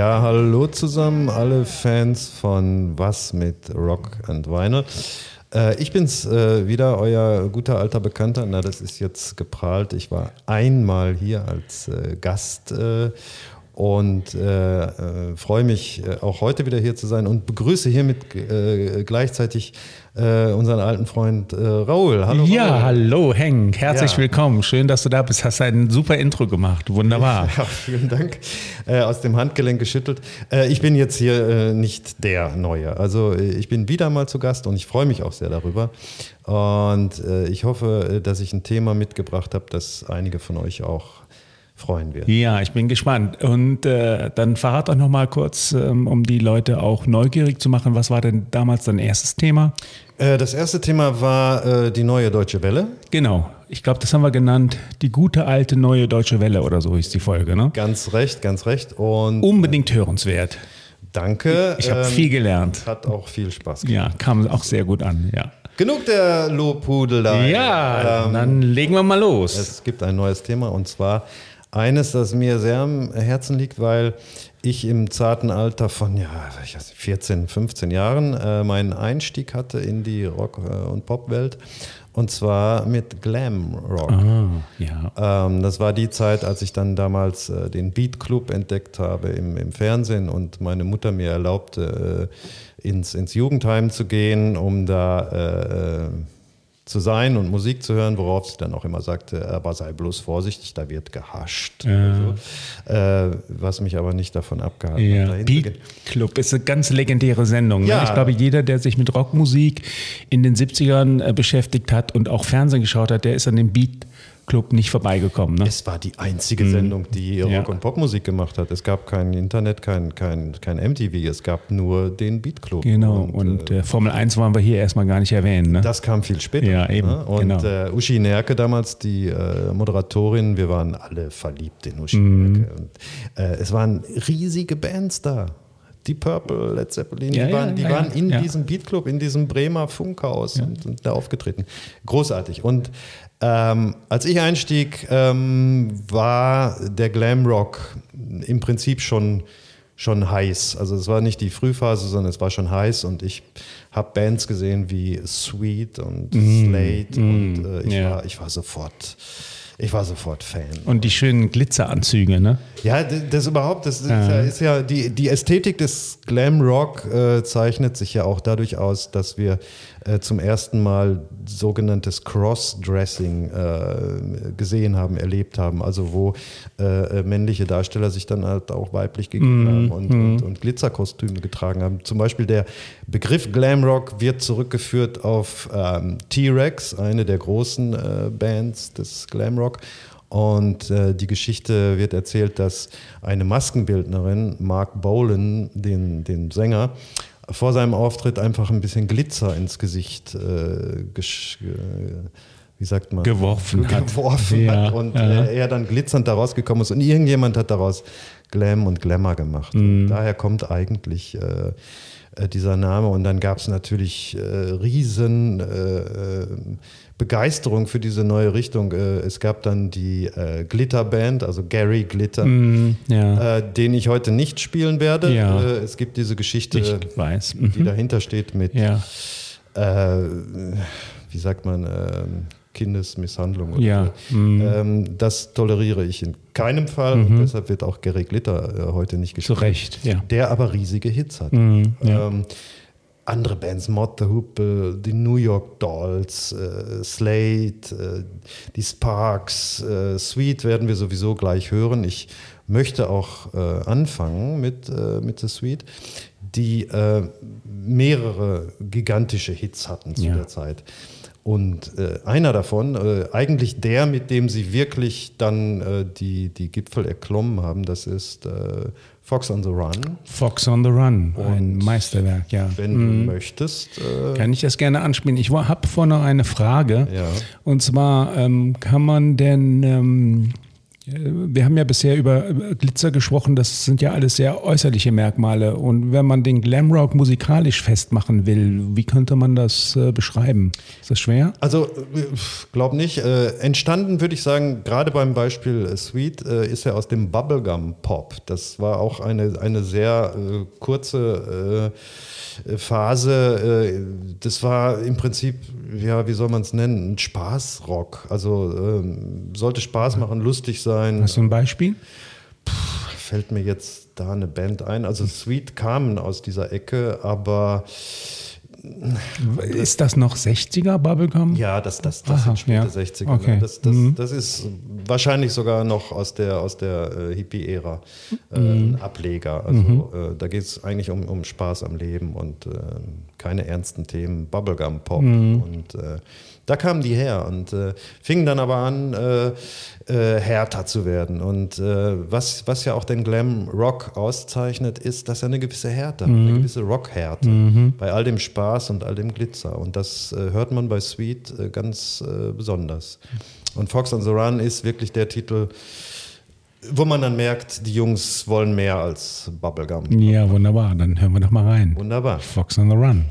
Ja, hallo zusammen, alle Fans von Was mit Rock and Vinyl. Äh, ich bin's äh, wieder, euer guter alter Bekannter. Na, das ist jetzt geprahlt. Ich war einmal hier als äh, Gast und äh, äh, freue mich äh, auch heute wieder hier zu sein und begrüße hiermit äh, gleichzeitig unseren alten Freund Raul. Hallo. Ja, Raul. hallo Henk, herzlich ja. willkommen. Schön, dass du da bist. Hast ein super Intro gemacht. Wunderbar. Ja, vielen Dank. aus dem Handgelenk geschüttelt. ich bin jetzt hier nicht der Neue. Also ich bin wieder mal zu Gast und ich freue mich auch sehr darüber. Und ich hoffe, dass ich ein Thema mitgebracht habe, das einige von euch auch freuen wird. Ja, ich bin gespannt. Und äh, dann verrat doch noch mal kurz, ähm, um die Leute auch neugierig zu machen. Was war denn damals dein erstes Thema? Äh, das erste Thema war äh, die neue Deutsche Welle. Genau. Ich glaube, das haben wir genannt, die gute alte neue Deutsche Welle oder so ist die Folge, ne? Ganz recht, ganz recht. Und Unbedingt hörenswert. Danke. Ich, ich habe ähm, viel gelernt. Hat auch viel Spaß gemacht. Ja, kam auch sehr gut an, ja. Genug der Lobhudelei. Ja, ähm, dann legen wir mal los. Es gibt ein neues Thema und zwar eines, das mir sehr am Herzen liegt, weil ich im zarten Alter von ja, 14, 15 Jahren äh, meinen Einstieg hatte in die Rock- äh, und Popwelt. Und zwar mit Glam Rock. Ah, ja. Ähm, das war die Zeit, als ich dann damals äh, den Beat Club entdeckt habe im, im, Fernsehen und meine Mutter mir erlaubte, äh, ins, ins Jugendheim zu gehen, um da äh, äh zu sein und Musik zu hören, worauf sie dann auch immer sagte, aber sei bloß vorsichtig, da wird gehascht. Ja. So. Äh, was mich aber nicht davon abgehalten ja. hat. Beat Club ist eine ganz legendäre Sendung. Ne? Ja. Ne? Ich glaube, jeder, der sich mit Rockmusik in den 70ern äh, beschäftigt hat und auch Fernsehen geschaut hat, der ist an dem Beat Club nicht vorbeigekommen. Ne? Es war die einzige mhm. Sendung, die Rock- ja. und Popmusik gemacht hat. Es gab kein Internet, kein, kein, kein MTV, es gab nur den Beat Club. Genau, und, und äh, Formel 1 wollen wir hier erstmal gar nicht erwähnen. Ne? Das kam viel später. Ja, eben. Ne? Und genau. äh, Uschi Nerke damals, die äh, Moderatorin, wir waren alle verliebt in Uschi mhm. Nerke. Und, äh, es waren riesige Bands da. Die Purple, Led Zeppelin, ja, die waren, die ja, waren in diesem Beatclub, in diesem Bremer Funkhaus und sind da aufgetreten. Großartig. Und ähm, als ich einstieg, ähm, war der Glamrock im Prinzip schon, schon heiß. Also es war nicht die Frühphase, sondern es war schon heiß und ich habe Bands gesehen wie Sweet und mm, Slate mm, und äh, ich, yeah. war, ich war sofort ich war sofort Fan. Und die schönen Glitzeranzüge, ne? Ja, das überhaupt, das ist ja, ist ja die, die Ästhetik des Glam Rock äh, zeichnet sich ja auch dadurch aus, dass wir äh, zum ersten Mal sogenanntes Cross-Dressing äh, gesehen haben, erlebt haben. Also wo äh, äh, männliche Darsteller sich dann halt auch weiblich gegeben mm, haben und, mm. und, und, Glitzerkostüme getragen haben. Zum Beispiel der Begriff Glamrock wird zurückgeführt auf ähm, T-Rex, eine der großen äh, Bands des Glamrock. Und äh, die Geschichte wird erzählt, dass eine Maskenbildnerin, Mark Bolan, den, den Sänger, vor seinem Auftritt einfach ein bisschen Glitzer ins Gesicht äh, wie sagt man? Geworfen hat. Geworfen ja, hat und ja. er dann glitzernd daraus gekommen ist und irgendjemand hat daraus Glam und Glamour gemacht. Mhm. daher kommt eigentlich äh, äh, dieser Name und dann gab es natürlich äh, riesen äh, äh, Begeisterung für diese neue Richtung. Äh, es gab dann die Glitter-Band, also Gary Glitter, mm, ja. den ich heute nicht spielen werde. Ja. Es gibt diese Geschichte, mhm. die dahinter steht mit, ja. Wie sagt man, ähm, Kindesmisshandlung. ja. So. Mm. Ähm, das toleriere ich in keinem Fall mhm. und deshalb wird auch Gary Glitter äh, heute nicht gespielt. Zu Recht, ja. Der aber riesige Hits hat. Mm, ähm, andere Bands, Mod the Hoople, die New York Dolls, äh, Slate, äh, die Sparks, äh, Sweet werden wir sowieso gleich hören. Ich möchte auch äh, anfangen mit, äh, mit The Sweet, die äh, mehrere gigantische Hits hatten zu ja. der Zeit. Und einer davon, eigentlich der, mit dem sie wirklich dann die, die Gipfel erklommen haben, das ist Fox on the Run. Fox on the Run, Und ein Meisterwerk, ja. Wenn mhm. du möchtest. Äh kann ich das gerne anspielen. Ich habe vorher noch eine Frage. Ja. Und zwar, ähm, kann man denn ähm, Wir haben ja bisher über Glitzer gesprochen, das sind ja alles sehr äußerliche Merkmale. Und wenn man den Glamrock musikalisch festmachen will, wie könnte man das äh, beschreiben? Ist das schwer? Also, glaub nicht. Äh, entstanden würde ich sagen, gerade beim Beispiel äh, Sweet äh, ist er aus dem Bubblegum Pop. Das war auch eine, eine sehr äh, kurze äh, Phase. das war im Prinzip, ja, wie soll man es nennen? Ein Spaßrock. Also ähm, sollte Spaß machen, lustig sein. Hast du ein Beispiel? Puh, fällt mir jetzt da eine Band ein. Also Sweet kamen aus dieser Ecke, aber ist das noch 60er Bubblegum? Ja, das, das, das Aha, sind späte ja. 60er. Ne? Okay. Das, das, mhm. das ist wahrscheinlich sogar noch aus der, aus der äh, Hippie-Ära äh, mhm. ein Ableger. Also mhm. äh, da geht es eigentlich um, um Spaß am Leben und äh, keine ernsten Themen. Bubblegum-Pop mhm. und äh, da kamen die her und äh, fingen dann aber an, äh, äh, härter zu werden. Und äh, was, was ja auch den Glam Rock auszeichnet, ist, dass er eine gewisse Härte mhm. eine gewisse Rockhärte mhm. bei all dem Spaß und all dem Glitzer. Und das äh, hört man bei Sweet äh, ganz besonders. Und Fox on the Run ist wirklich der Titel, wo man dann merkt, die Jungs wollen mehr als Bubblegum. Ja, wunderbar. Dann hören wir doch mal rein. Wunderbar. Fox on the Run.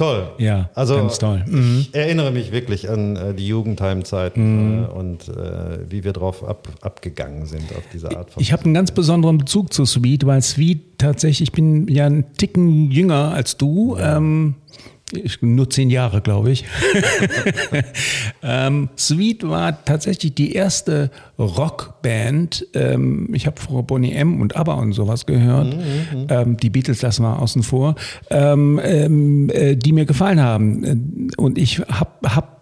Toll. Ja, also, ganz toll. Mhm. Ich erinnere mich wirklich an äh, die Jugendheimzeiten mhm. äh, und äh, wie wir drauf ab, abgegangen sind auf diese Art von. Ich habe einen ganz besonderen Bezug zu Sweet, weil Sweet tatsächlich, ich bin ja einen Ticken jünger als du. Ja. Ähm, ich, nur zehn Jahre, glaube ich. ähm, Sweet war tatsächlich die erste Rockband. Ähm, ich habe vor Bonnie M und ABBA und sowas gehört. Mhm, mhm, ähm, die Beatles lassen wir außen vor, ähm, ähm, äh, die mir gefallen haben. Und ich habe hab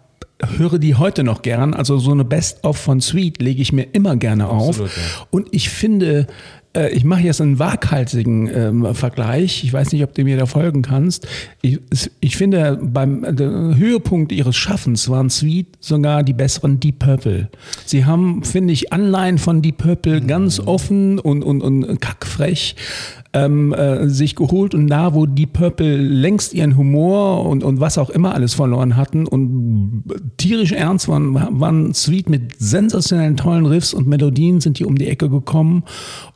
höre die heute noch gern. Also so eine Best-of von Sweet lege ich mir immer gerne Absolut, auf. Ja. Und ich finde, äh, ich mache jetzt einen waghalsigen ähm, Vergleich. Ich weiß nicht, ob du mir da folgen kannst. Ich, ich finde, beim Höhepunkt ihres Schaffens waren Sweet sogar die besseren Deep Purple. Sie haben, finde ich, Anleihen von Deep Purple ganz offen und, und, und kackfrech ähm, äh, sich geholt und da, wo die Purple längst ihren Humor und, und was auch immer alles verloren hatten und tierisch ernst waren, waren Sweet mit sensationellen tollen Riffs und Melodien sind die um die Ecke gekommen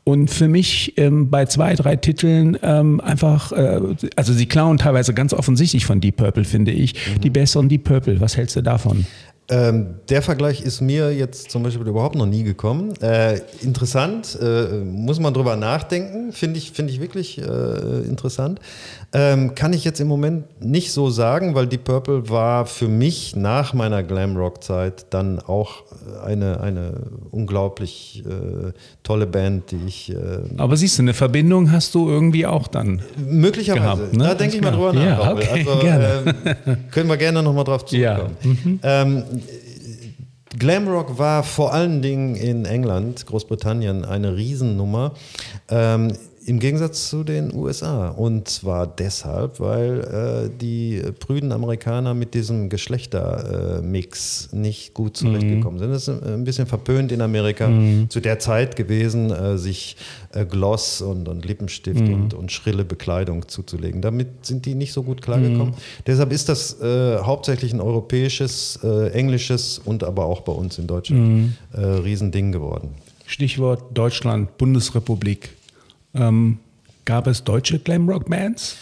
und für mich ähm, bei zwei, drei Titeln ähm, einfach, äh, also sie klauen teilweise ganz offensichtlich von Deep Purple, finde ich, mhm. die besseren Deep Purple. Was hältst du davon? Ähm, der Vergleich ist mir jetzt zum Beispiel überhaupt noch nie gekommen. Äh, interessant, äh, muss man drüber nachdenken, finde ich, find ich wirklich äh, interessant. Ähm, kann ich jetzt im Moment nicht so sagen, weil Deep Purple war für mich nach meiner Glamrock-Zeit dann auch eine, eine unglaublich äh, tolle Band, die ich. Äh, Aber siehst du, eine Verbindung hast du irgendwie auch dann. Möglicherweise. Gehabt, ne? Da denke ich mal drüber nach. Ja, okay, also, gerne. Ähm, können wir gerne nochmal drauf zurückkommen. Ja. Mhm. Ähm, Glamrock war vor allen Dingen in England, Großbritannien, eine Riesennummer. Ähm, im Gegensatz zu den USA. Und zwar deshalb, weil äh, die prüden Amerikaner mit diesem Geschlechtermix äh, nicht gut zurechtgekommen mhm. sind. Das ist ein bisschen verpönt in Amerika mhm. zu der Zeit gewesen, äh, sich äh, Gloss und, und Lippenstift mhm. und, und, schrille Bekleidung zuzulegen. Damit sind die nicht so gut klargekommen. Mhm. Deshalb ist das äh, hauptsächlich ein europäisches, äh, englisches und aber auch bei uns in Deutschland mhm. Riesending geworden. Stichwort Deutschland, Bundesrepublik. Ähm, gab es deutsche Glamrock-Bands?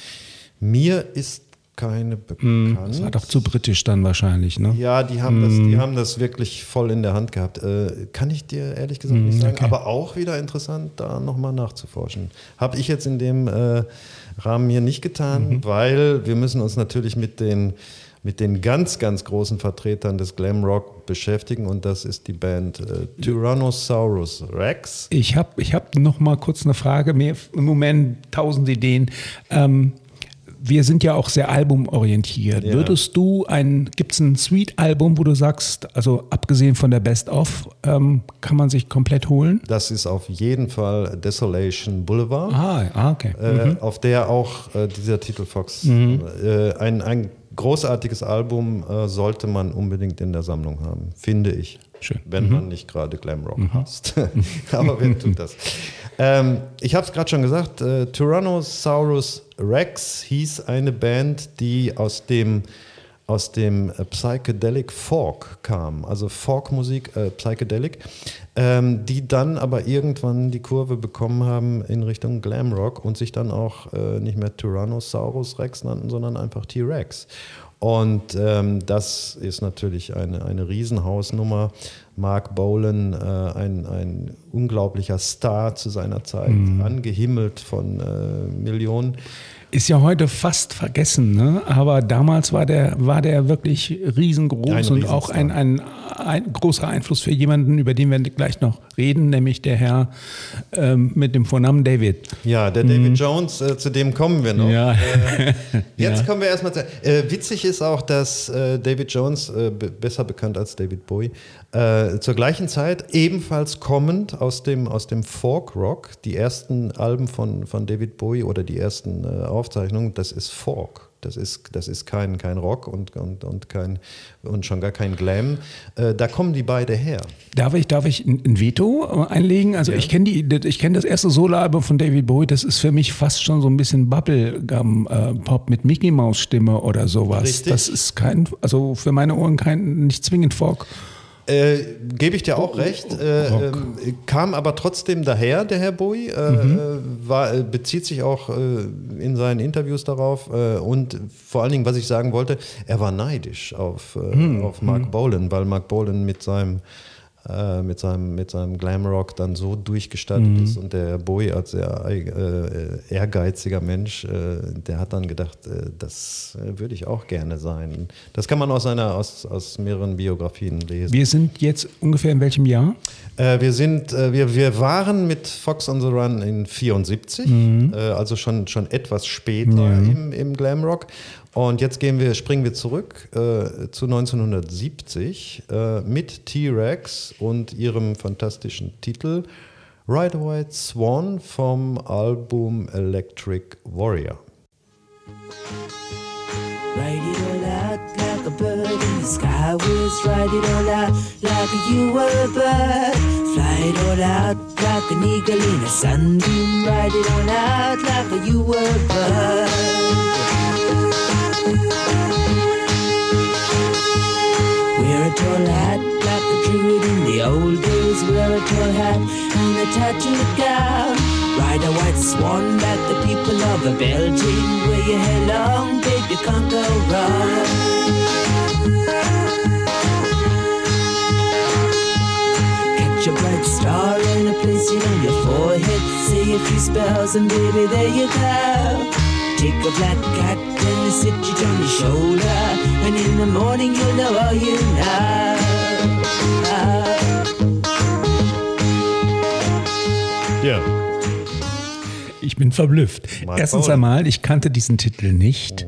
Mir ist keine bekannt. Das war doch zu britisch dann wahrscheinlich, ne? Ja, die haben, das, die haben das wirklich voll in der Hand gehabt. Äh, kann ich dir ehrlich gesagt nicht sagen, okay. aber auch wieder interessant, da nochmal nachzuforschen. Habe ich jetzt in dem äh, Rahmen hier nicht getan, weil wir müssen uns natürlich mit den, mit den ganz, ganz großen Vertretern des Glam Rock beschäftigen und das ist die Band äh, Tyrannosaurus Rex. Ich habe ich hab noch mal kurz eine Frage. Mir im Moment tausend Ideen. Ähm, wir sind ja auch sehr albumorientiert. Ja. Würdest du ein, gibt es ein Sweet-Album, wo du sagst, also abgesehen von der Best-of, ähm, kann man sich komplett holen? Das ist auf jeden Fall Desolation Boulevard. Ah, ah okay. äh, auf der auch äh, dieser Titel Fox, äh, ein, ein großartiges Album äh, sollte man unbedingt in der Sammlung haben, finde ich. Schön. Wenn man nicht gerade Glamrock hasst. Aber wer tut das? Ähm, ich habe es gerade schon gesagt, äh, Tyrannosaurus Rex hieß eine Band, die aus dem aus dem äh, Psychedelic Folk kam, also Folkmusik, äh, Psychedelic, ähm, die dann aber irgendwann die Kurve bekommen haben in Richtung Glamrock und sich dann auch äh, nicht mehr Tyrannosaurus Rex nannten, sondern einfach T-Rex. Und ähm, das ist natürlich eine, eine Riesenhausnummer. Mark Bolan, äh, ein, ein unglaublicher Star zu seiner Zeit, angehimmelt von äh, Millionen. Ist ja heute fast vergessen, ne? aber damals war der, war der wirklich riesengroß Ein und auch ein, ein, ein großer Einfluss für jemanden, über den wir gleich noch reden, nämlich der Herr ähm, mit dem Vornamen David. Ja, der David Jones, äh, zu dem kommen wir noch. Ja. Äh, jetzt Ja. kommen wir erstmal zu. Äh, witzig ist auch, dass äh, David Jones, äh, be- besser bekannt als David Bowie, äh, zur gleichen Zeit ebenfalls kommend aus dem, aus dem Folk Rock, die ersten Alben von, von David Bowie oder die ersten äh, Aufzeichnungen, das ist Folk. Das ist, das ist kein, kein Rock und, und, und, kein, und schon gar kein Glam. Äh, da kommen die beide her. Darf ich, darf ich ein Veto einlegen? Also Ja. ich kenne die, ich kenne das erste Soloalbum von David Bowie. Das ist für mich fast schon so ein bisschen Bubblegum-Pop mit Mickey Maus Stimme oder sowas. Richtig. Das ist kein, also für meine Ohren kein, nicht zwingend Folk. Äh, Gebe ich dir auch recht. Äh, Rock. ähm, kam aber trotzdem daher, der Herr Bowie. Äh, äh, war, äh, bezieht sich auch äh, in seinen Interviews darauf. Äh, und vor allen Dingen, was ich sagen wollte, er war neidisch auf, äh, auf Mark Bolan, weil Mark Bolan mit seinem äh, mit seinem, mit seinem Glamrock dann so durchgestattet ist und der Bowie als sehr äh, ehrgeiziger Mensch, äh, der hat dann gedacht, äh, das äh, würde ich auch gerne sein. Das kann man aus, einer, aus, aus mehreren Biografien lesen. Wir sind jetzt ungefähr in welchem Jahr? Äh, wir sind, äh, wir, wir waren mit Fox on the Run in 74, äh, also schon, schon etwas später im, im Glamrock. Und jetzt gehen wir, springen wir zurück äh, zu 1970 äh, mit T-Rex und ihrem fantastischen Titel Ride White Swan vom Album Electric Warrior. Ride it all out like a bird in the sky ride it all out like you were a bird. Fly it all out like an eagle in a sunbeam. Ride it all out like you were a bird. Wear a tall hat like a druid in the old days. Wear a tall hat and a tattooed gown. Ride a white swan like the people of a Belgium. Wear your hair long, babe, you can't go wrong. A bright star in a placing on your forehead. Say a few spells and baby, there you go. Take a black cat and sit it on your shoulder. And in the morning you'll know all you know. Ja. Ich bin verblüfft. Mark Erstens einmal, ich kannte diesen Titel nicht.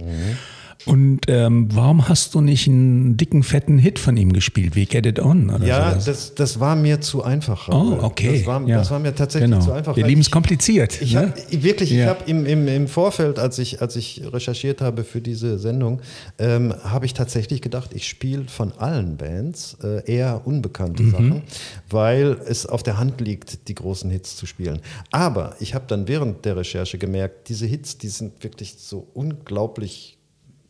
Und ähm, warum hast du nicht einen dicken, fetten Hit von ihm gespielt, wie Get It On? Oder Ja, sowas? das, das war mir zu einfach. Oh, okay. Das war, ja. das war mir tatsächlich genau. zu einfach. Wir lieben es ich- kompliziert. Ich ne? habe wirklich, ich Ja. habe im, im, im Vorfeld, als ich, als ich recherchiert habe für diese Sendung, ähm, habe ich tatsächlich gedacht, ich spiele von allen Bands äh, eher unbekannte Sachen, weil es auf der Hand liegt, die großen Hits zu spielen. Aber ich habe dann während der Recherche gemerkt, diese Hits, die sind wirklich so unglaublich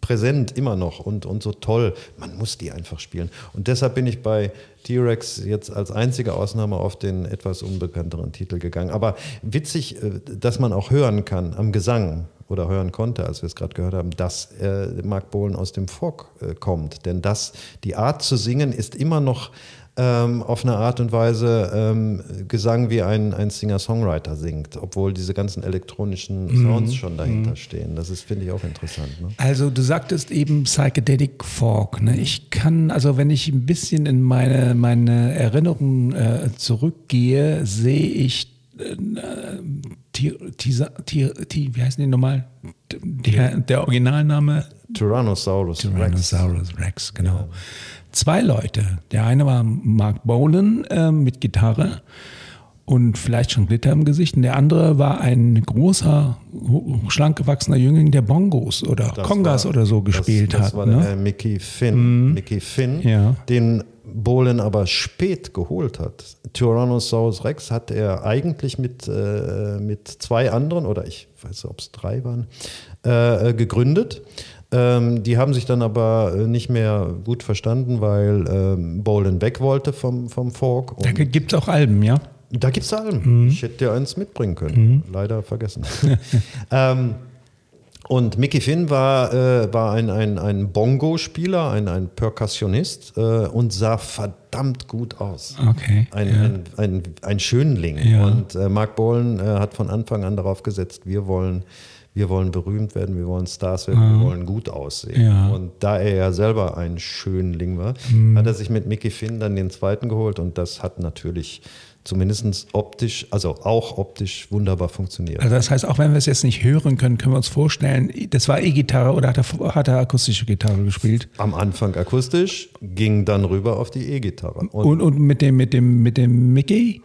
präsent immer noch und, und so toll. Man muss die einfach spielen. Und deshalb bin ich bei T-Rex jetzt als einzige Ausnahme auf den etwas unbekannteren Titel gegangen. Aber witzig, äh, dass man auch hören kann am Gesang oder hören konnte, als wir es gerade gehört haben, dass äh, Mark Bohlen aus dem Folk äh, kommt. Denn das, die Art zu singen ist immer noch ähm, auf eine Art und Weise ähm, Gesang wie ein, ein Singer-Songwriter singt, obwohl diese ganzen elektronischen Sounds mhm. schon dahinter mhm. stehen. Das ist, finde ich, auch interessant. Ne? Also du sagtest eben Psychedelic Folk. Ne? Ich kann, also wenn ich ein bisschen in meine, meine Erinnerungen äh, zurückgehe, sehe ich äh, Teaser, wie heißen die nochmal? Der, der Originalname? Tyrannosaurus, Tyrannosaurus Rex, Rex genau. Ja zwei Leute. Der eine war Mark Bolan äh, mit Gitarre und vielleicht schon Glitter im Gesicht. Und der andere war ein großer, schlank gewachsener Jüngling, der Bongos oder das Kongas war, oder so gespielt das, das hat. Das war ne? der Mickey Finn, mhm. Mickey Finn ja. den Bolan aber spät geholt hat. Tyrannosaurus Rex hat er eigentlich mit, äh, mit zwei anderen, oder ich weiß nicht, ob es drei waren, äh, gegründet. Ähm, die haben sich dann aber äh, nicht mehr gut verstanden, weil ähm, Bolan weg wollte vom, vom Folk. da gibt es auch Alben, ja? Da gibt es Alben. Mhm. Ich hätte dir eins mitbringen können. Mhm. Leider vergessen. ähm, und Mickey Finn war, äh, war ein, ein, ein Bongo-Spieler, ein, ein Perkussionist äh, und sah verdammt gut aus. Okay. Ein, ja. ein, ein, ein Schönling. Ja. Und äh, Mark Bolan äh, hat von Anfang an darauf gesetzt, wir wollen wir wollen berühmt werden, wir wollen Stars werden, mhm. wir wollen gut aussehen. Ja. Und da er ja selber ein Schönling war, mhm. hat er sich mit Mickey Finn dann den zweiten geholt und das hat natürlich zumindest optisch, also auch optisch wunderbar funktioniert. Also das heißt, auch wenn wir es jetzt nicht hören können, können wir uns vorstellen, das war E-Gitarre oder hat er, hat er akustische Gitarre gespielt? Am Anfang akustisch, ging dann rüber auf die E-Gitarre. Und, und, und, mit, dem, mit, dem, mit dem Mickey?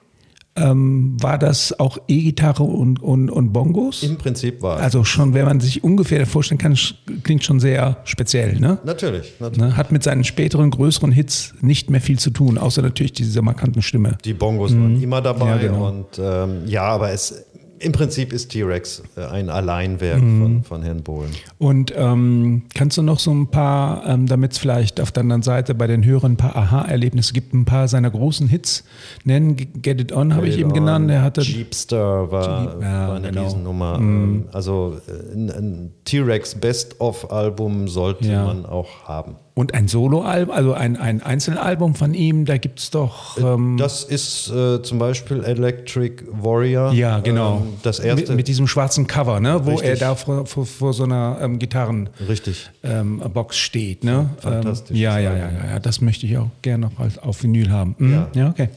Ähm, war das auch E-Gitarre und, und, und Bongos? Im Prinzip war es. Also schon, wenn man sich ungefähr vorstellen kann, klingt schon sehr speziell, ne? Natürlich, natürlich. Ne? Hat mit seinen späteren, größeren Hits nicht mehr viel zu tun, außer natürlich dieser markanten Stimme. Die Bongos mhm. waren immer dabei ja, genau. und ähm, ja, aber es im Prinzip ist T-Rex äh, ein Alleinwerk mhm. von, von, Herrn Bohlen. Und ähm, kannst du noch so ein paar, ähm, damit es vielleicht auf der anderen Seite bei den Hörern ein paar Aha-Erlebnisse gibt, ein paar seiner großen Hits nennen? Get It On habe ich eben genannt. Er hatte Jeepstar war, Jeep, ja, war eine genau. Riesennummer. Mhm. Also äh, ein, ein T-Rex Best-of-Album sollte ja. man auch haben. Und ein Soloalbum, also ein, ein Einzelalbum von ihm, da gibt es doch. Äh, ähm das ist äh, zum Beispiel Electric Warrior. Ja, genau. Ähm, das erste. Mit, mit, diesem schwarzen Cover, ne? wo er da vor, vor, vor so einer ähm, Gitarrenbox ähm, steht. Ne? Fantastisch. Ähm, ja, ja, ja, ja, ja, das möchte ich auch gerne noch als, auf Vinyl haben. Mhm. Ja. ja, okay.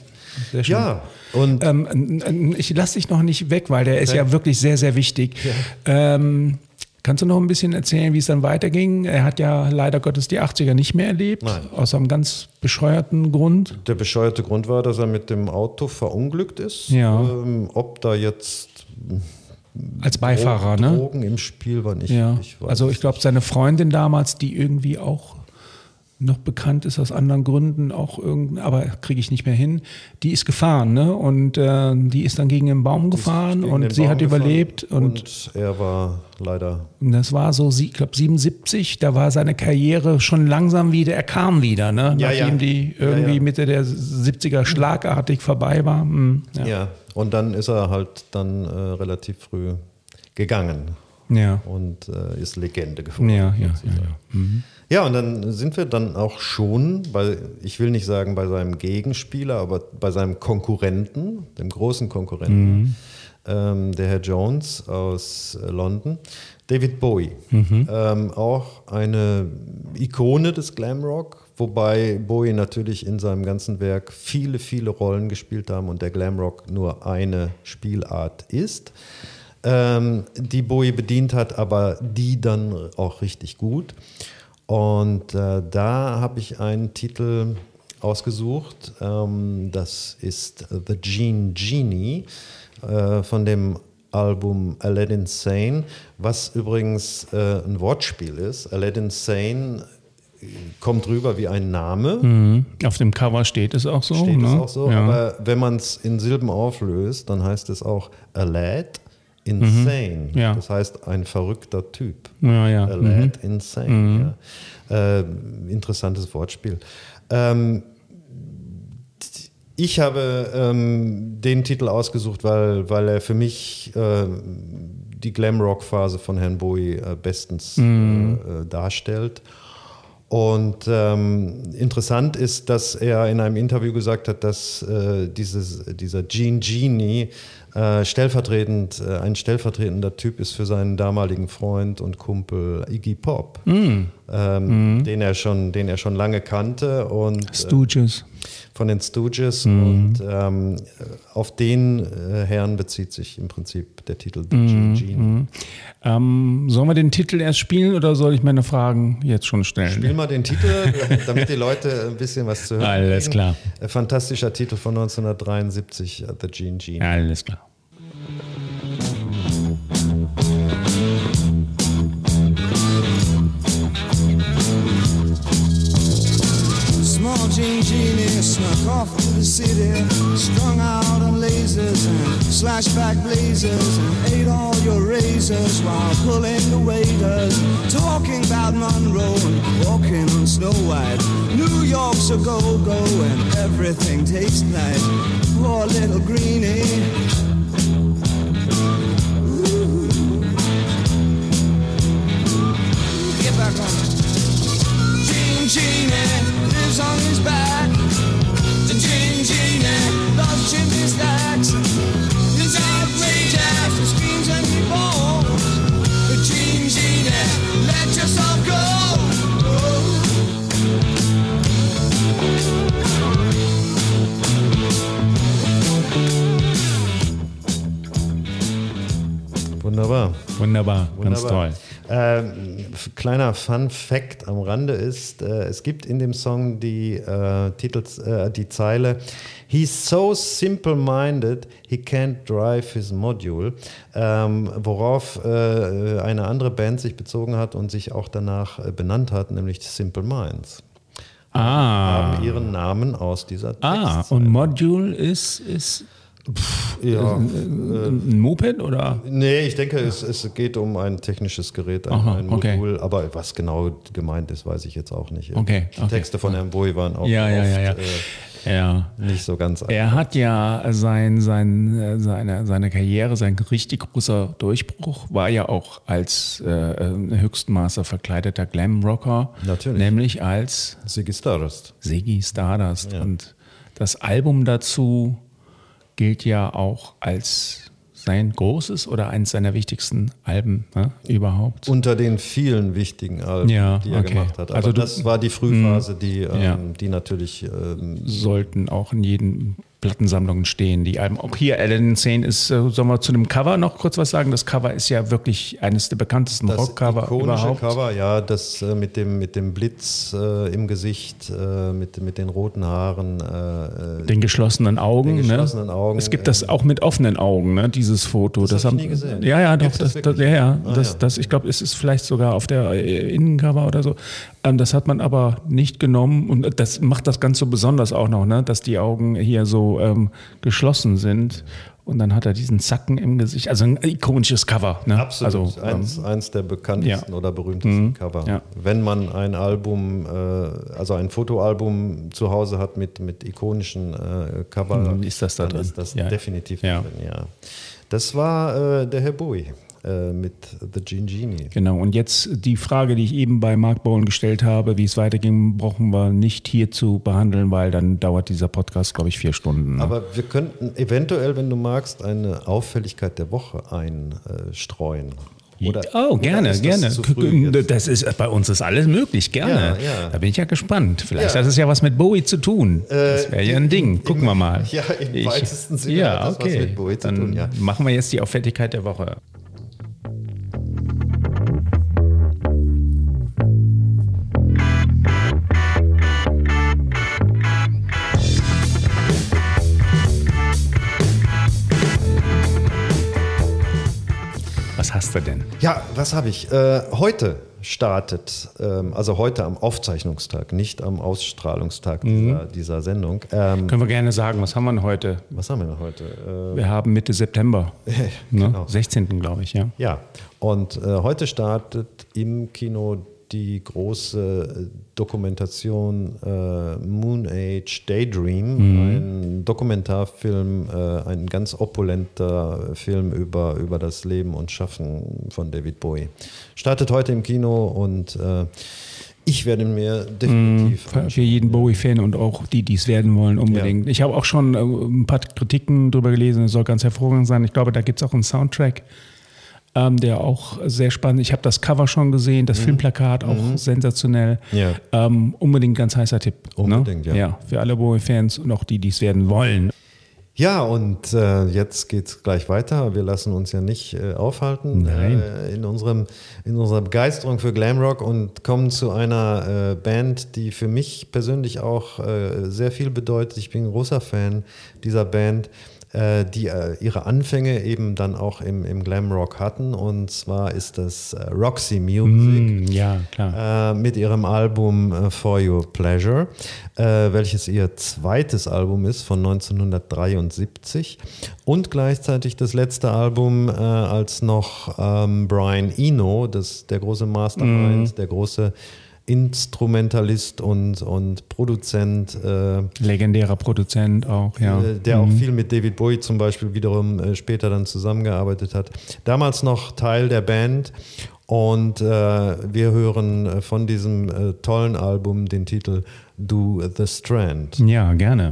Sehr schön. Ja, und ähm, ich lasse dich noch nicht weg, weil der okay. ist ja wirklich sehr, sehr wichtig. Ja. Kannst du noch ein bisschen erzählen, wie es dann weiterging? Er hat ja leider Gottes die 80er nicht mehr erlebt, Nein. aus einem ganz bescheuerten Grund. Der bescheuerte Grund war, dass er mit dem Auto verunglückt ist. Ja. Ähm, ob da jetzt als Beifahrer, Drogen ne? Drogen im Spiel waren, ich, ja. ich Also ich glaube, seine Freundin damals, die irgendwie auch noch bekannt ist aus anderen Gründen, auch irgend, aber kriege ich nicht mehr hin. Die ist gefahren, ne? Und äh, die ist dann gegen den Baum gefahren und sie Baum hat überlebt. Und, und, er war leider. Das war so, ich glaube 77, da war seine Karriere schon langsam wieder, er kam wieder, ne? Ja, Nachdem ja. die irgendwie ja, Mitte der 70er schlagartig vorbei war. Hm, ja. und dann ist er halt dann äh, relativ früh gegangen. Ja. Und äh, ist Legende geworden. Ja, ja, ja. ja. Mhm. Ja, und dann sind wir dann auch schon bei, ich will nicht sagen bei seinem Gegenspieler, aber bei seinem Konkurrenten, dem großen Konkurrenten, mhm. ähm, der Herr Jones aus äh, London, David Bowie. Mhm. Ähm, auch eine Ikone des Glamrock, wobei Bowie natürlich in seinem ganzen Werk viele, viele Rollen gespielt haben und der Glamrock nur eine Spielart ist. Ähm, die Bowie bedient hat, aber die dann auch richtig gut. Und äh, da habe ich einen Titel ausgesucht. Ähm, das ist The Gene Genie äh, von dem Album Aladdin Sane, was übrigens äh, ein Wortspiel ist. Aladdin Sane kommt rüber wie ein Name. Mhm. Auf dem Cover steht es auch so. Steht ne? es auch so, ja. aber wenn man es in Silben auflöst, dann heißt es auch Alad insane. Mhm. Ja. Das heißt, ein verrückter Typ. Ja, ja. A Mhm. lad insane. Ja. Äh, interessantes Wortspiel. Ähm, ich habe ähm, den Titel ausgesucht, weil, weil er für mich äh, die Glamrock-Phase von Herrn Bowie äh, bestens äh, äh, darstellt. Und ähm, interessant ist, dass er in einem Interview gesagt hat, dass äh, dieses, dieser Gene Genie äh, stellvertretend, äh, ein stellvertretender Typ ist für seinen damaligen Freund und Kumpel Iggy Pop, ähm, Den, er schon, den er schon lange kannte und äh, Stooges. von den Stooges und ähm, auf den äh, Herrn bezieht sich im Prinzip der Titel Gene Genie. Ähm, sollen wir den Titel erst spielen oder soll ich meine Fragen jetzt schon stellen? Spiel mal den Titel, damit die Leute ein bisschen was zu hören Alles kriegen. klar. Äh, Fantastischer Titel von 1973, äh, The Gene Gene. Alles klar. Small Jean Genie snuck off to the city, strung out on lasers and slashback blazers, and ate all your razors while pulling the waiters, talking about Monroe and walking on Snow White. New York's a go-go and everything tastes nice. Poor little greenie. Gene eh, Genie lives on his back. The Gene Genie loves chimney stacks. His outrageous, he screams and he falls. The Gene eh, Genie, let yourself go. Wunderbar. Wunderbar, ganz Wunderbar. toll. F- kleiner Fun Fact am Rande ist, äh, es gibt in dem Song die, äh, Titels, äh, die Zeile He's so simple-minded, he can't drive his module, ähm, worauf äh, eine andere Band sich bezogen hat und sich auch danach äh, benannt hat, nämlich Simple Minds. Ah. Haben ihren Namen aus dieser Ah, Textzeile. und Module ist, ist ja. ein Moped oder? Nee, ich denke, es, es geht um ein technisches Gerät, ein, Aha, ein okay. Modul, aber was genau gemeint ist, weiß ich jetzt auch nicht. Okay, Die okay. Texte von Herrn Bowie waren auch Ja, oft ja, ja. Äh, Ja. nicht so ganz Er hat ja sein, sein, seine, seine Karriere, sein richtig großer Durchbruch war ja auch als äh, äh, höchsten Maße verkleideter Glam-Rocker. Natürlich. Nämlich als Ziggy Stardust. Ziggy Stardust. Und das Album dazu gilt ja auch als sein großes oder eins seiner wichtigsten Alben ne, überhaupt. Unter den vielen wichtigen Alben, Ja, die er okay. gemacht hat. Aber Also du- das war die Frühphase, die, ähm, Ja. die natürlich ähm, sollten auch in jeden Plattensammlungen stehen, die Alben. Auch hier, Aladdin Insane ist, äh, sollen wir zu dem Cover noch kurz was sagen? Das Cover ist ja wirklich eines der bekanntesten das Rockcover überhaupt. Cover, ja, das äh, mit, dem, mit dem Blitz äh, im Gesicht, äh, mit, mit den roten Haaren. Äh, äh, Den geschlossenen Augen. Den geschlossenen ne? Augen, Es gibt das auch mit offenen Augen, ne? dieses Foto. Das hab ich haben, nie gesehen. Ja, ja, doch. Das Das, das, ja, ja, Ah, das, ja. das, ich glaube, es ist vielleicht sogar auf der Innencover oder so. Ähm, das hat man aber nicht genommen und das macht das ganz so besonders auch noch, ne? dass die Augen hier so ähm, geschlossen sind. Und dann hat er diesen Zacken im Gesicht. Also ein ikonisches Cover. Ne? Absolut. Also, ähm, eins, eins der bekanntesten ja. oder berühmtesten Cover. ja. Wenn man ein Album, äh, also ein Fotoalbum zu Hause hat mit, mit ikonischen äh, Cover, Dann ist das da dann drin. ist das Ja. definitiv Ja. drin, ja. Das war äh, der Herr Bowie äh, mit The Gene Genie. Genau, und jetzt die Frage, die ich eben bei Mark Bowen gestellt habe, wie es weiterging, brauchen wir nicht hier zu behandeln, weil dann dauert dieser Podcast, glaube ich, vier Stunden. Ne? Aber wir könnten eventuell, wenn du magst, eine Auffälligkeit der Woche einstreuen. Oder, oh, gerne, das gerne. Das ist, bei uns ist alles möglich, gerne. Ja, ja. Da bin ich ja gespannt. Vielleicht Ja. hat es ja was mit Bowie zu tun. Das wäre ja ein Ding. Gucken wir mal. Ja, im Ich- weitesten Sinne ja, hat das was okay. mit Bowie zu Dann tun, ja. machen wir jetzt die Auffälligkeit der Woche. Was hast du denn? Ja, was habe ich? Äh, heute startet, ähm, also heute am Aufzeichnungstag, nicht am Ausstrahlungstag dieser, dieser Sendung. Ähm, Können wir gerne sagen, was haben wir denn heute? was haben wir noch heute? Äh, Wir haben Mitte September, ne? Genau. 16. glaube ich, ja. Ja, und äh, heute startet im Kino die große äh, Dokumentation äh, Moon Age Daydream, ein Dokumentarfilm, äh, ein ganz opulenter Film über, über das Leben und Schaffen von David Bowie. Startet heute im Kino und äh, ich werde mir definitiv Für, für jeden Bowie-Fan und auch die, die es werden wollen, unbedingt. Ich habe auch schon äh, ein paar Kritiken drüber gelesen, es soll ganz hervorragend sein. Ich glaube, da gibt es auch einen Soundtrack, ähm, der auch sehr spannend Ich habe das Cover schon gesehen, das Filmplakat auch sensationell. Mhm. Ja. Ähm, unbedingt ganz heißer Tipp. Unbedingt, ne? ja. ja. Für alle Bowie-Fans und auch die, die es werden wollen. Ja, und äh, jetzt geht's gleich weiter. Wir lassen uns ja nicht äh, aufhalten. Äh, in, unserem, in unserer Begeisterung für Glamrock und kommen zu einer äh, Band, die für mich persönlich auch äh, sehr viel bedeutet. Ich bin ein großer Fan dieser Band, die äh, ihre Anfänge eben dann auch im, im Glamrock hatten. Und zwar ist das äh, Roxy Music Mm, ja, klar. äh, mit ihrem Album äh, For Your Pleasure, äh, welches ihr zweites Album ist von 1973 und gleichzeitig das letzte Album, äh, als noch ähm, Brian Eno, das, der große Mastermind, der große Instrumentalist und, und Produzent, äh, Legendärer Produzent auch, ja. äh, der auch viel mit David Bowie zum Beispiel wiederum äh, später dann zusammengearbeitet hat. Damals noch Teil der Band und äh, wir hören äh, von diesem äh, tollen Album den Titel Do the Strand. Ja, gerne.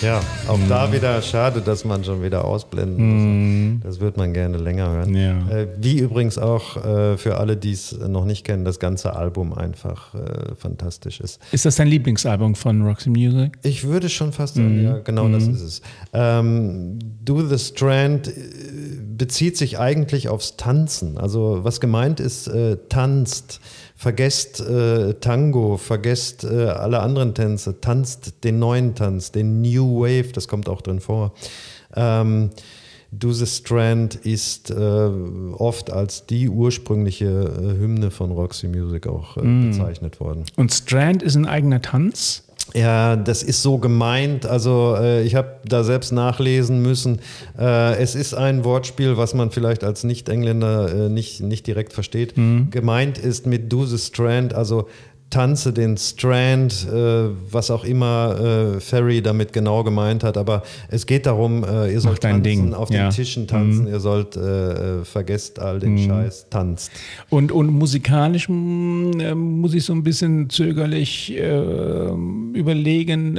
Ja, auch da wieder schade, dass man schon wieder ausblenden muss. Das wird man gerne länger hören. Ja. Äh, wie übrigens auch äh, für alle, die es noch nicht kennen, das ganze Album einfach äh, fantastisch ist. Ist das dein Lieblingsalbum von Roxy Music? Ich würde schon fast sagen, ja, genau das ist es. Ähm, Do the Strand äh, bezieht sich eigentlich aufs Tanzen. Also was gemeint ist, äh, tanzt, vergesst äh, Tango, vergesst äh, alle anderen Tänze, tanzt den neuen Tanz, den New Wave, das kommt auch drin vor. Ähm, Do the Strand ist äh, oft als die ursprüngliche äh, Hymne von Roxy Music auch äh, bezeichnet worden. Und Strand ist ein eigener Tanz. Ja, das ist so gemeint. Also äh, ich habe da selbst nachlesen müssen. Äh, es ist ein Wortspiel, was man vielleicht als Nicht-Engländer äh, nicht, nicht direkt versteht. Gemeint ist mit Do the Strand, also tanze den Strand, äh, was auch immer äh, Ferry damit genau gemeint hat. Aber es geht darum, äh, ihr sollt tanzen, Ding. auf den Ja. Tischen tanzen, ihr sollt äh, äh, vergesst all den Scheiß, tanzt. Und, und musikalisch mm, äh, muss ich so ein bisschen zögerlich überlegen,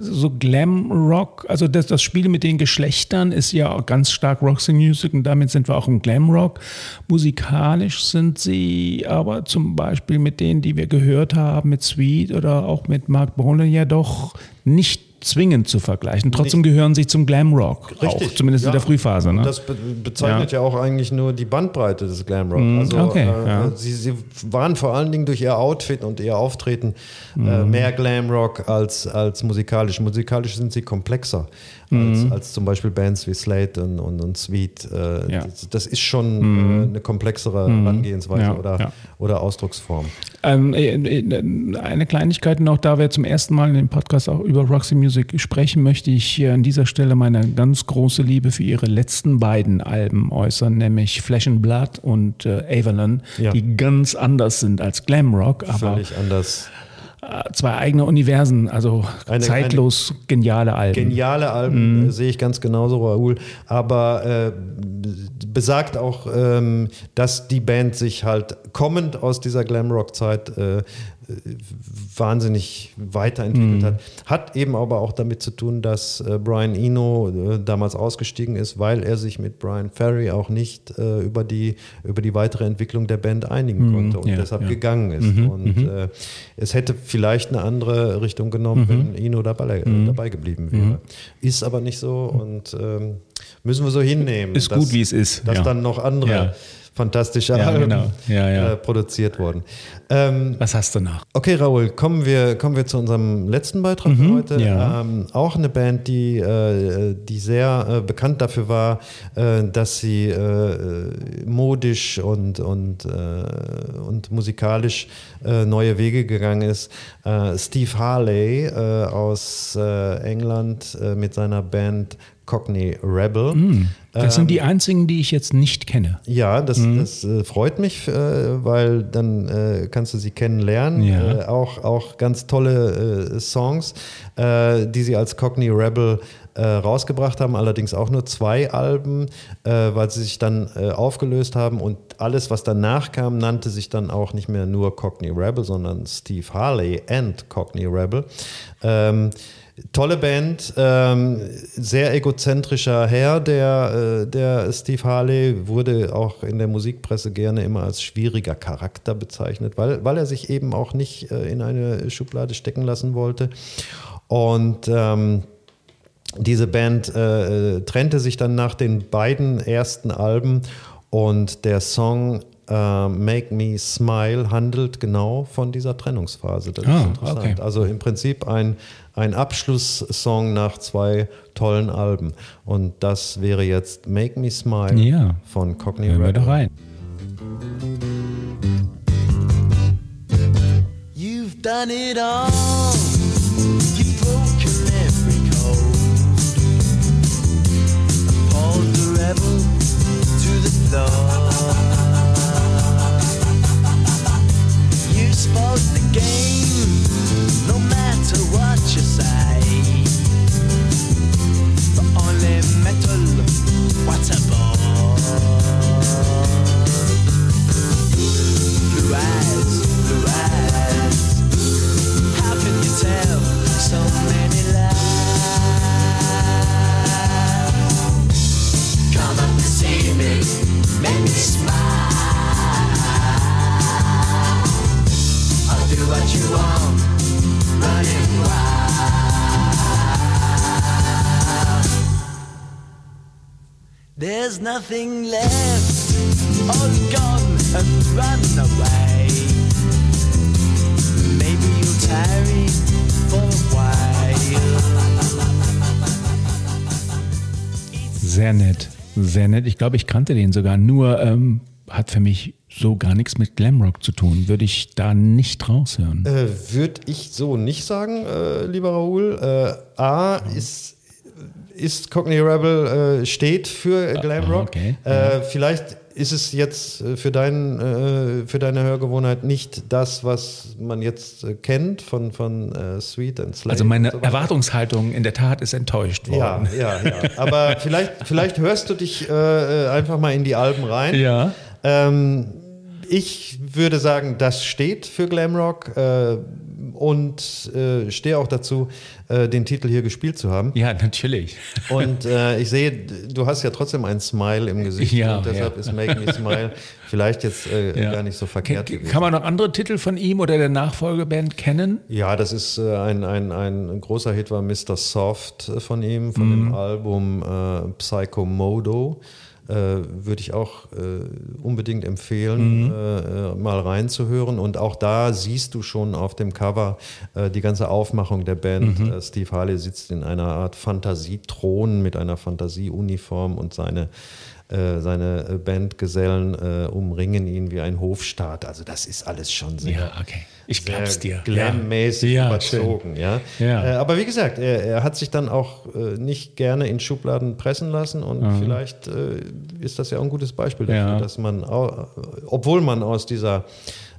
so Glam Rock, also das, das Spiel mit den Geschlechtern ist ja auch ganz stark Roxy Music und damit sind wir auch im Glam Rock. Musikalisch sind sie aber zum Beispiel mit denen, die wir gehört haben, mit Sweet oder auch mit Mark Bolan ja doch nicht zwingend zu vergleichen. Trotzdem gehören sie zum Glam Rock, auch, zumindest ja. in der Frühphase. Ne? Das be bezeichnet ja. auch eigentlich nur die Bandbreite des Glamrock. Also okay, äh, ja. sie, sie waren vor allen Dingen durch ihr Outfit und ihr Auftreten äh, Mhm. mehr Glamrock als, als musikalisch. Musikalisch sind sie komplexer als, als zum Beispiel Bands wie Slate und, und, und Sweet. Äh, Mhm. Ja. Mhm. das, das ist schon äh, eine komplexere Herangehensweise Ja, oder, ja. oder Ausdrucksform. Ähm, äh, äh, eine Kleinigkeit noch, da wir zum ersten Mal in dem Podcast auch über Roxy Music sprechen, möchte ich hier an dieser Stelle meine ganz große Liebe für ihre letzten beiden Alben äußern, nämlich Flesh and Blood und äh, Avalon, die ganz anders sind als Glamrock, aber Völlig anders. Äh, zwei eigene Universen, also Eine- zeitlos geniale Alben. Geniale Alben äh, sehe ich ganz genauso, Raoul. Aber äh, besagt auch, ähm, dass die Band sich halt kommend aus dieser Glamrock-Zeit äh, wahnsinnig weiterentwickelt hat. Hat eben aber auch damit zu tun, dass äh, Brian Eno äh, damals ausgestiegen ist, weil er sich mit Brian Ferry auch nicht äh, über, die, über die weitere Entwicklung der Band einigen konnte und ja, deshalb ja. gegangen ist. und äh, es hätte vielleicht eine andere Richtung genommen, wenn Eno dabei, äh, dabei geblieben wäre. Ist aber nicht so und ähm, müssen wir so hinnehmen. Ist gut, wie es ist, Dass ja. dann noch andere Ja. fantastische Ja, genau. Ja, ja. Äh, produziert wurden. Ähm, Was hast du noch? Okay, Raoul, kommen wir, kommen wir zu unserem letzten Beitrag für heute. Mhm, ja. Ähm, auch eine Band, die, äh, die sehr äh, bekannt dafür war, äh, dass sie äh, modisch und, und, äh, und musikalisch äh, neue Wege gegangen ist. Äh, Steve Harley äh, aus äh, England äh, mit seiner Band Cockney Rebel. Mhm. Das Ähm, sind die einzigen, die ich jetzt nicht kenne. Ja, das, das äh, freut mich, äh, weil dann äh, kannst du sie kennenlernen. Ja. Äh, auch, auch ganz tolle äh, Songs, äh, die sie als Cockney Rebel rausgebracht haben, allerdings auch nur zwei Alben, weil sie sich dann aufgelöst haben und alles, was danach kam, nannte sich dann auch nicht mehr nur Cockney Rebel, sondern Steve Harley and Cockney Rebel. Ähm, Tolle Band, ähm, sehr egozentrischer Herr, der, äh, der Steve Harley wurde auch in der Musikpresse gerne immer als schwieriger Charakter bezeichnet, weil, weil er sich eben auch nicht äh, in eine Schublade stecken lassen wollte. Und ähm, diese Band äh, trennte sich dann nach den beiden ersten Alben und der Song äh, Make Me Smile handelt genau von dieser Trennungsphase. Das Ah, ist interessant. okay. Also im Prinzip ein, ein Abschlusssong nach zwei tollen Alben. Und das wäre jetzt Make Me Smile Ja. von Cockney Hören wir doch rein. You've done it all. You've broken every code. Pulled the rebel to the floor. You spoke the game, nothing left, all gone and run away. Maybe you'll tarry for a while. Sehr nett, sehr nett. Ich glaube, ich kannte den sogar. Nur ähm, hat für mich so gar nichts mit Glamrock zu tun. Würde ich da nicht raushören. Äh, Würde ich so nicht sagen, äh, lieber Raoul. Äh, A ist, ist Cockney Rebel äh, steht für Glamrock. okay, Äh, vielleicht ist es jetzt äh, für, dein, äh, für deine Hörgewohnheit nicht das, was man jetzt äh, kennt von, von äh, Sweet and Slave. Also meine so. Erwartungshaltung in der Tat ist enttäuscht Ja, worden. ja, ja. Aber vielleicht, vielleicht hörst du dich äh, äh, einfach mal in die Alben rein. Ja. Ähm, ich würde sagen, das steht für Glamrock äh, und äh, stehe auch dazu, äh, den Titel hier gespielt zu haben. Ja, natürlich. Und äh, ich sehe, du hast ja trotzdem ein Smile im Gesicht Ja, und deshalb ja. ist Make Me Smile vielleicht jetzt äh, Ja. gar nicht so verkehrt. Kann, gewesen. kann man noch andere Titel von ihm oder der Nachfolgeband kennen? Ja, das ist äh, ein, ein, ein großer Hit war Mr. Soft äh, von ihm, von dem Album Psycho Modo. Äh, Würde ich auch äh, unbedingt empfehlen, äh, äh, mal reinzuhören. Und auch da siehst du schon auf dem Cover äh, die ganze Aufmachung der Band. Äh, Steve Harley sitzt in einer Art Fantasiethron mit einer Fantasieuniform und seine seine Bandgesellen umringen ihn wie ein Hofstaat. Also das ist alles schon sehr, Ja, okay. Ich glaub's dir. glammäßig Ja, überzogen. Ja? Ja. Äh, aber wie gesagt, er, er hat sich dann auch äh, nicht gerne in Schubladen pressen lassen und vielleicht äh, ist das ja auch ein gutes Beispiel dafür, dass man, au- obwohl man aus dieser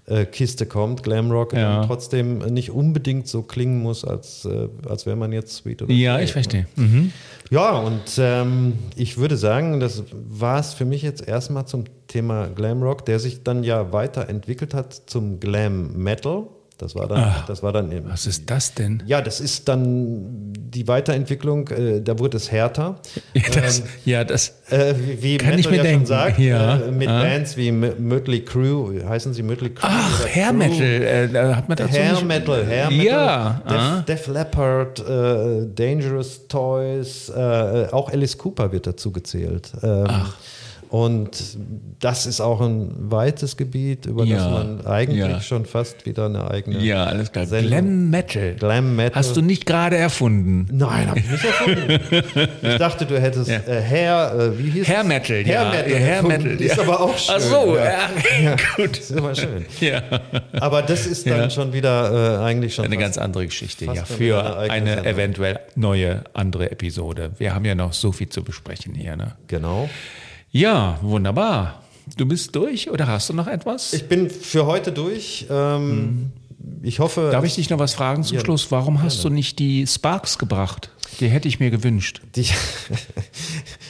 äh, Kiste kommt, Glamrock, Ja. trotzdem nicht unbedingt so klingen muss, als, äh, als wäre man jetzt Sweet oder Ja, Straight, ich ne? verstehe. Mhm. Ja, und ähm, ich würde sagen, das war es für mich jetzt erstmal zum Thema Glamrock, der sich dann ja weiterentwickelt hat zum Glam Metal. Das war dann, das war dann eben. Was ist das denn? Ja, das ist dann die Weiterentwicklung, äh, da wurde es härter. Das, ja, das. Äh, wie Kann Metal ich mir ja denken, schon sagt, ja. äh, mit Ah. Bands wie Mötley Crew, heißen sie Mötley Crew? Ach, Hair Crew? Metal. Äh, da hat man dazu Hair nicht- Metal, Hair Metal, Ja, ah. Def, Def Leppard, äh, Dangerous Toys, äh, auch Alice Cooper wird dazu gezählt. Ähm, Und das ist auch ein weites Gebiet, über das Ja, man eigentlich ja. schon fast wieder eine eigene Ja, alles klar. Sendung- Glam Metal. Glam Metal. Hast du nicht gerade erfunden? Nein, habe ich nicht erfunden. ich dachte, du hättest Ja. äh, Hair, äh, wie hieß Hair? Metal, Hair ja. Metal. Hair. Metal, Ist aber auch schön. Ach so, ja. ja, gut. Ist immer schön. Ja. Aber das ist dann schon wieder äh, eigentlich schon Eine ganz andere Geschichte, ja, für eine eine eventuell neue andere Episode. Wir haben ja noch so viel zu besprechen hier. Ne? Genau. Ja, wunderbar. Du bist durch oder hast du noch etwas? Ich bin für heute durch. Ähm, Ich hoffe. Darf ich dich noch was fragen zum Ja, Schluss? Warum hast du nicht die Sparks gebracht? Die hätte ich mir gewünscht. Die,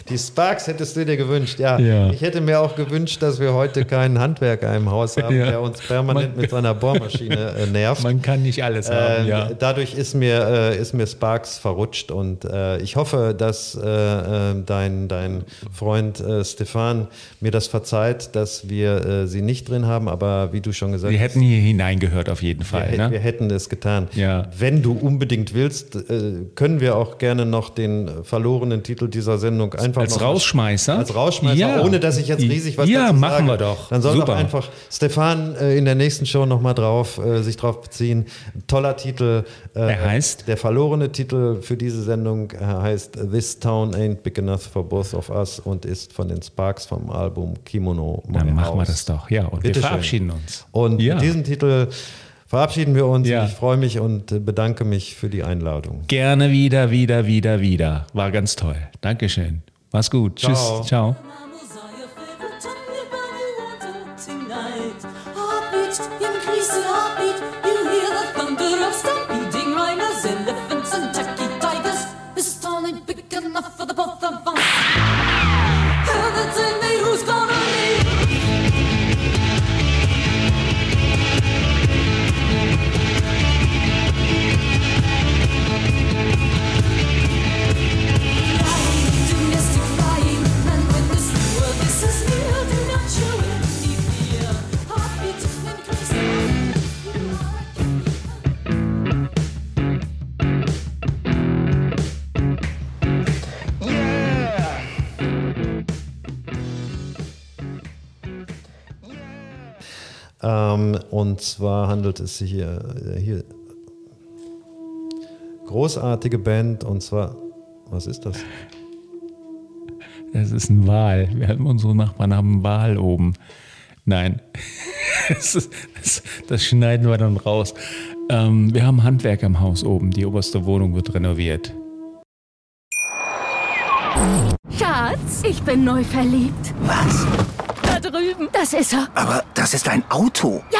die Sparks hättest du dir gewünscht, ja. Ja. Ich hätte mir auch gewünscht, dass wir heute keinen Handwerker im Haus haben, Ja. der uns permanent Man- mit seiner Bohrmaschine äh, nervt. Man kann nicht alles haben, Ähm, ja. Dadurch ist mir, äh, ist mir Sparks verrutscht und äh, ich hoffe, dass äh, äh, dein, dein Freund Stefan mir das verzeiht, dass wir sie nicht drin haben, aber wie du schon gesagt Die hast, hätten hier hineingehört auf jeden wir, Fall. hä- Ne? wir hätten es getan. Ja. Wenn du unbedingt willst, können wir auch gerne noch den verlorenen Titel dieser Sendung einfach Als noch Rausschmeißer? als Rausschmeißer, Ja. ohne dass ich jetzt riesig was Ja, dazu machen sage. wir doch. Dann soll Super. doch einfach Stefan äh, in der nächsten Show nochmal drauf, äh, sich drauf beziehen. Toller Titel. Äh, Er heißt? Der verlorene Titel für diese Sendung äh, heißt This Town Ain't Big Enough for Both of Us und ist von den Sparks vom Album Kimono. Dann machen wir House. das doch. Ja, und Bitte wir schön. verabschieden uns. Und ja. mit diesem Titel verabschieden wir uns. Ja. Ich freue mich und äh, bedanke mich für die Einladung. Gerne wieder, wieder, wieder, wieder. War ganz toll. Dankeschön. Mach's gut. Ciao. Tschüss. Ciao. Heartbeat, increase in heartbeat. You hear the thunder of stampeding und zwar handelt es sich hier, äh, hier großartige Band und zwar, was ist das? Das ist ein Wal. Wir haben unsere Nachbarn haben einen Wal oben. Nein. Das, ist, das, das schneiden wir dann raus. Ähm, wir haben Handwerk im Haus oben. Die oberste Wohnung wird renoviert. Schatz, ich bin neu verliebt. Was? Da drüben. Das ist er. Aber das ist ein Auto. Ja,